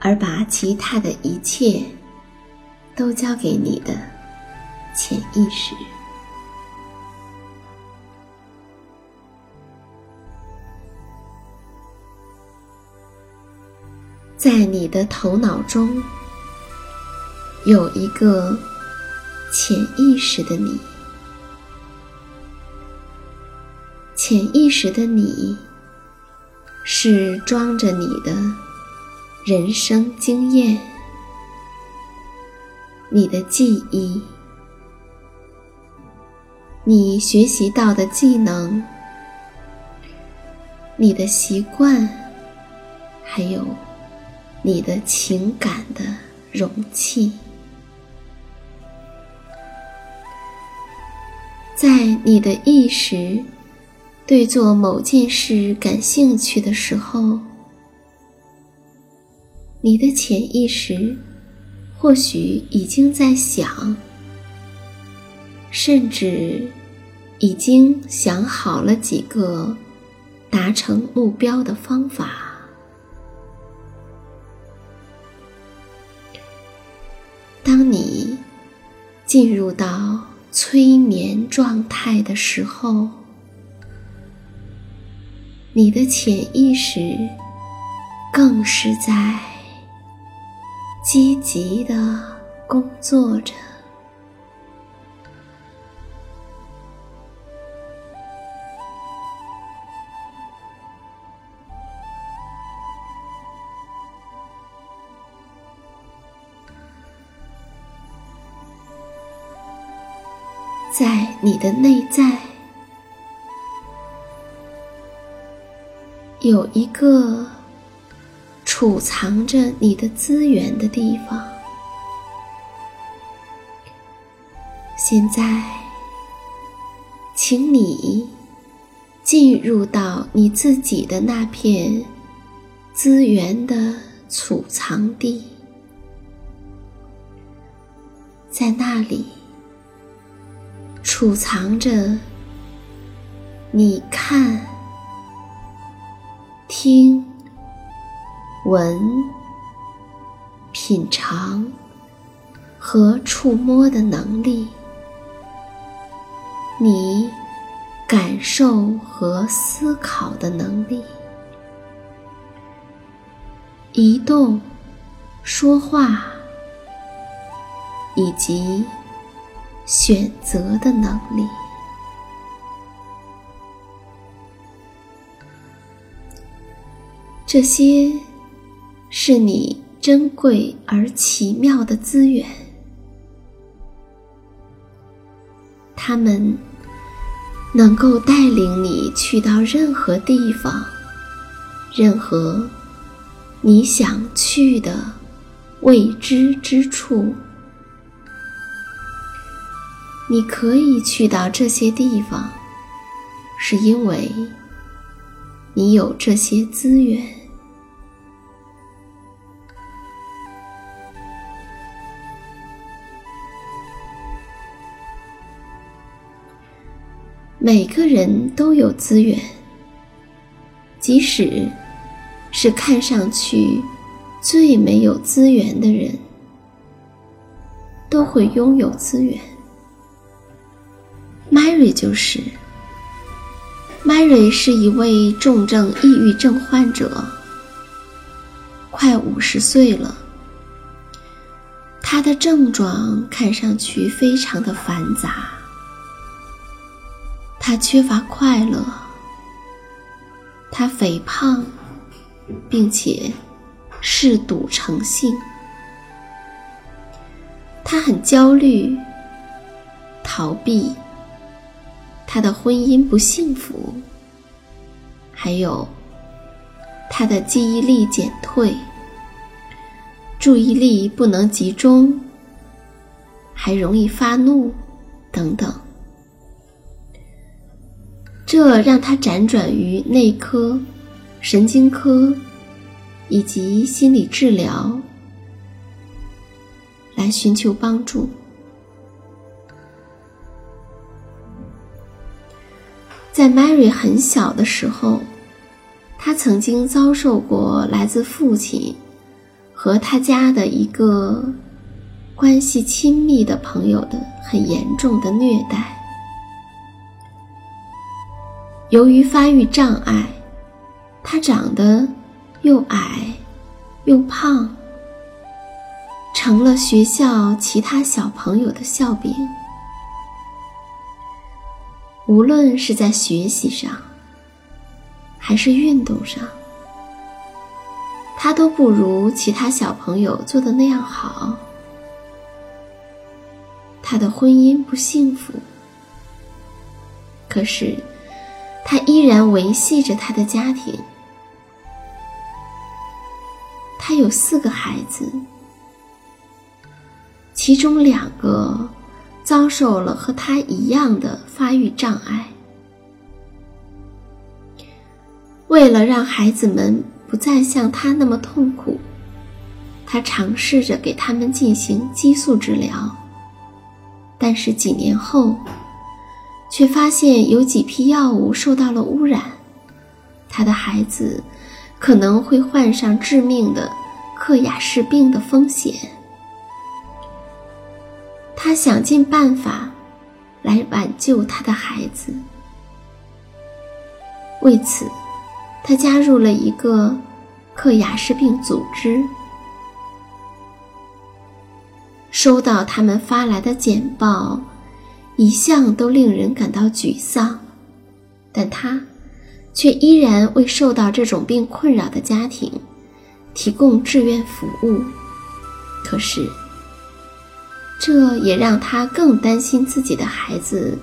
而把其他的一切都交给你的潜意识，在你的头脑中有一个潜意识的你，潜意识的你是装着你的。人生经验，你的记忆，你学习到的技能，你的习惯，还有你的情感的容器，在你的意识对做某件事感兴趣的时候。你的潜意识或许已经在想，甚至已经想好了几个达成目标的方法。当你进入到催眠状态的时候，你的潜意识更是在。积极的工作着，在你的内在有一个。储藏着你的资源的地方。现在，请你进入到你自己的那片资源的储藏地，在那里储藏着你看、听。闻、品尝和触摸的能力，你感受和思考的能力，移动、说话以及选择的能力。这些是你珍贵而奇妙的资源，他们能够带领你去到任何地方，任何你想去的未知之处。你可以去到这些地方，是因为你有这些资源。每个人都有资源，即使是看上去最没有资源的人，都会拥有资源。Mary 就是。Mary 是一位重症抑郁症患者，快五十岁了。他的症状看上去非常的繁杂。他缺乏快乐，他肥胖，并且嗜赌成性。他很焦虑，逃避。他的婚姻不幸福，还有他的记忆力减退，注意力不能集中，还容易发怒，等等。这让他辗转于内科、神经科以及心理治疗，来寻求帮助。在 Mary 很小的时候，他曾经遭受过来自父亲和他家的一个关系亲密的朋友的很严重的虐待。由于发育障碍，他长得又矮又胖，成了学校其他小朋友的笑柄。无论是在学习上，还是运动上，他都不如其他小朋友做的那样好。他的婚姻不幸福，可是。他依然维系着他的家庭。他有四个孩子，其中两个遭受了和他一样的发育障碍。为了让孩子们不再像他那么痛苦，他尝试着给他们进行激素治疗。但是几年后。却发现有几批药物受到了污染，他的孩子可能会患上致命的克雅氏病的风险。他想尽办法来挽救他的孩子，为此，他加入了一个克雅氏病组织，收到他们发来的简报。一向都令人感到沮丧，但他却依然为受到这种病困扰的家庭提供志愿服务。可是，这也让他更担心自己的孩子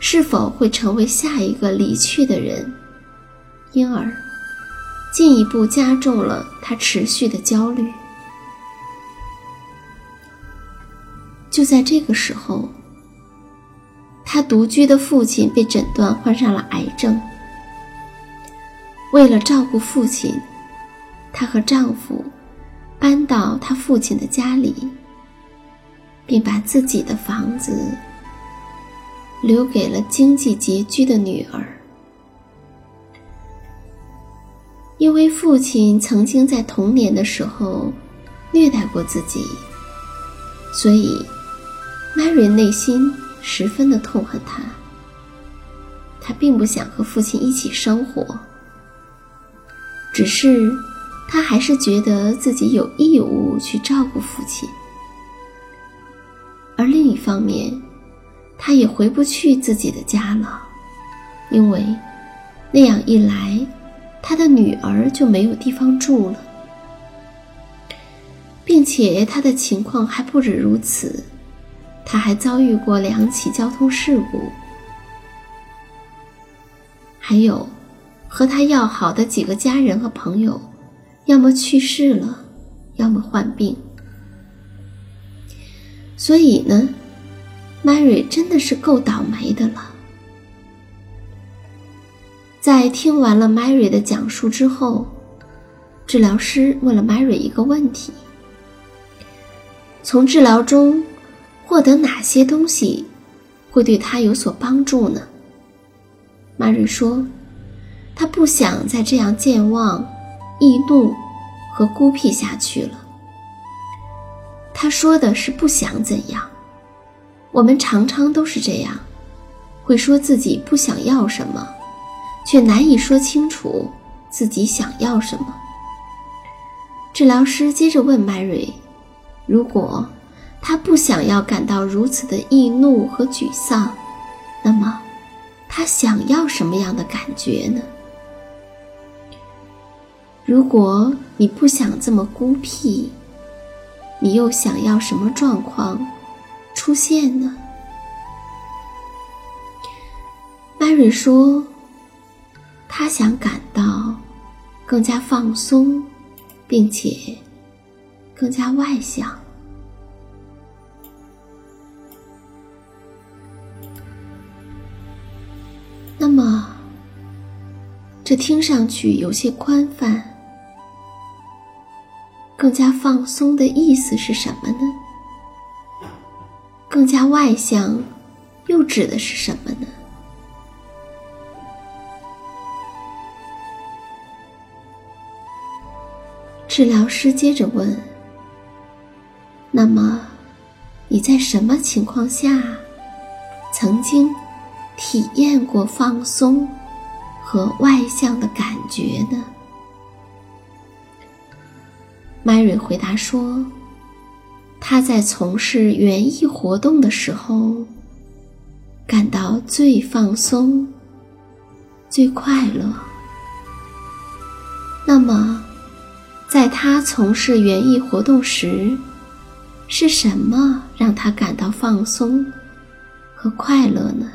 是否会成为下一个离去的人，因而进一步加重了他持续的焦虑。就在这个时候。她独居的父亲被诊断患上了癌症。为了照顾父亲，她和丈夫搬到她父亲的家里，并把自己的房子留给了经济拮据的女儿。因为父亲曾经在童年的时候虐待过自己，所以 Mary 内心。十分的痛恨他，他并不想和父亲一起生活，只是他还是觉得自己有义务去照顾父亲。而另一方面，他也回不去自己的家了，因为那样一来，他的女儿就没有地方住了，并且他的情况还不止如此，他还遭遇过两起交通事故。还有，和他要好的几个家人和朋友，要么去世了，要么患病。所以呢，Mary 真的是够倒霉的了。在听完了 Mary 的讲述之后，治疗师问了 Mary 一个问题：从治疗中获得哪些东西会对他有所帮助呢？玛瑞说：“他不想再这样健忘、易怒和孤僻下去了。”他说的是不想怎样。我们常常都是这样，会说自己不想要什么，却难以说清楚自己想要什么。治疗师接着问麦瑞：“如果他不想要感到如此的易怒和沮丧，那么？”他想要什么样的感觉呢？如果你不想这么孤僻，你又想要什么状况出现呢？Mary 说：“他想感到更加放松，并且更加外向。”这听上去有些宽泛。更加放松的意思是什么呢？更加外向，又指的是什么呢？治疗师接着问：“那么，你在什么情况下曾经？”体验过放松和外向的感觉呢？Mary 回答说：“他在从事园艺活动的时候，感到最放松、最快乐。那么，在他从事园艺活动时，是什么让他感到放松和快乐呢？”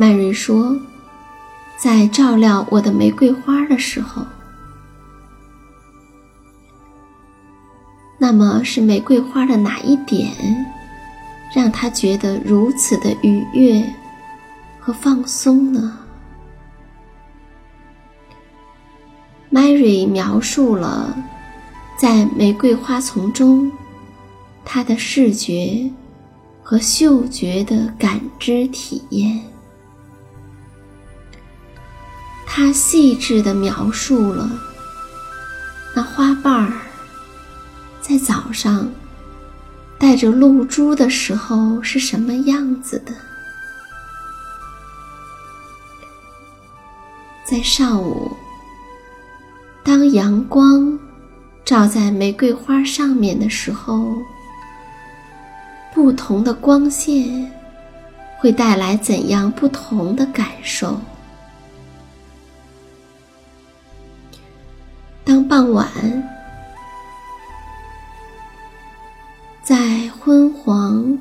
麦瑞说：“在照料我的玫瑰花的时候，那么是玫瑰花的哪一点，让他觉得如此的愉悦和放松呢？”Mary 描述了在玫瑰花丛中，他的视觉和嗅觉的感知体验。他细致地描述了那花瓣儿在早上带着露珠的时候是什么样子的，在上午，当阳光照在玫瑰花上面的时候，不同的光线会带来怎样不同的感受？当傍晚，在昏黄、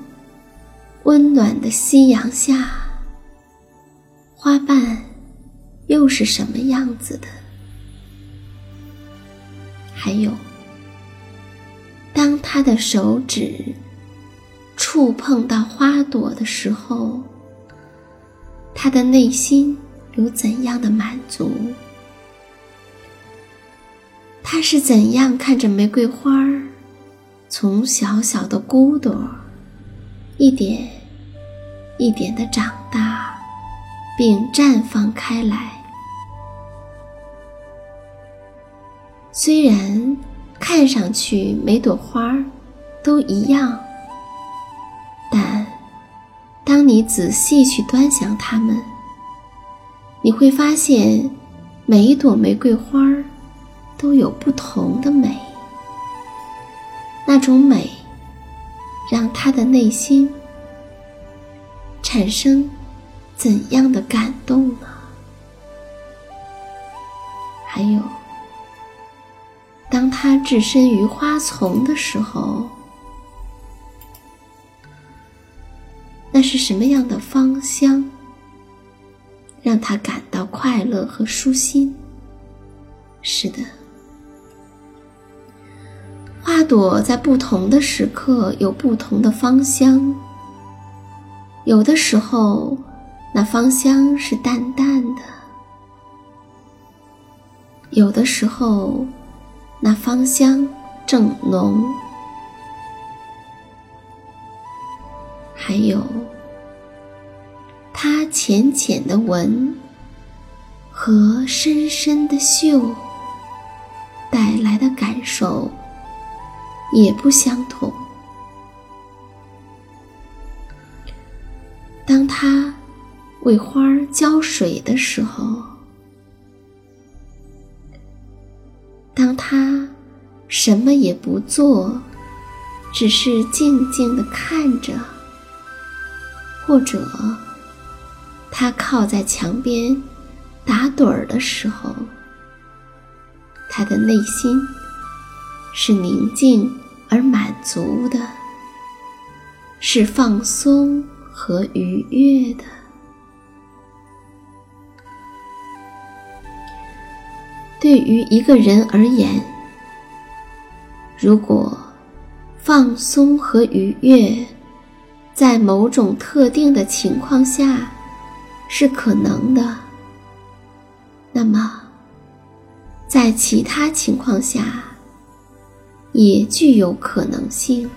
温暖的夕阳下，花瓣又是什么样子的？还有，当他的手指触碰到花朵的时候，他的内心有怎样的满足？他是怎样看着玫瑰花儿从小小的骨朵一点一点的长大，并绽放开来？虽然看上去每朵花儿都一样，但当你仔细去端详它们，你会发现，每一朵玫瑰花儿都有不同的美。那种美，让他的内心产生怎样的感动呢？还有，当他置身于花丛的时候。那是什么样的芳香，让他感到快乐和舒心？是的，朵在不同的时刻有不同的芳香。有的时候，那芳香是淡淡的；有的时候，那芳香正浓。还有，它浅浅的闻和深深的嗅带来的感受也不相同。当他为花儿浇水的时候，当他什么也不做，只是静静的看着。或者，他靠在墙边打盹儿的时候，他的内心是宁静而满足的，是放松和愉悦的。对于一个人而言，如果放松和愉悦，在某种特定的情况下，是可能的。那么，在其他情况下，也具有可能性。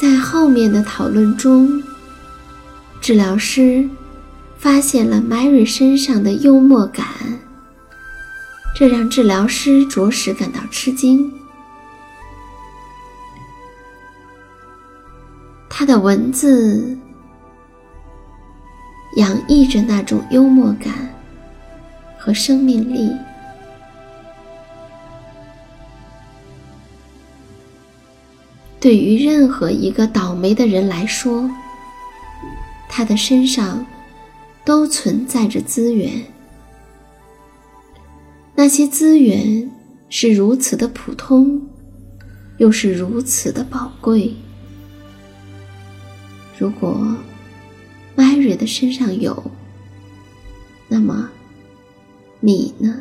在后面的讨论中，治疗师发现了 Mary 身上的幽默感，这让治疗师着实感到吃惊。他的文字洋溢着那种幽默感和生命力。对于任何一个倒霉的人来说，他的身上都存在着资源。那些资源是如此的普通，又是如此的宝贵。如果 Mary 的身上有，那么你呢？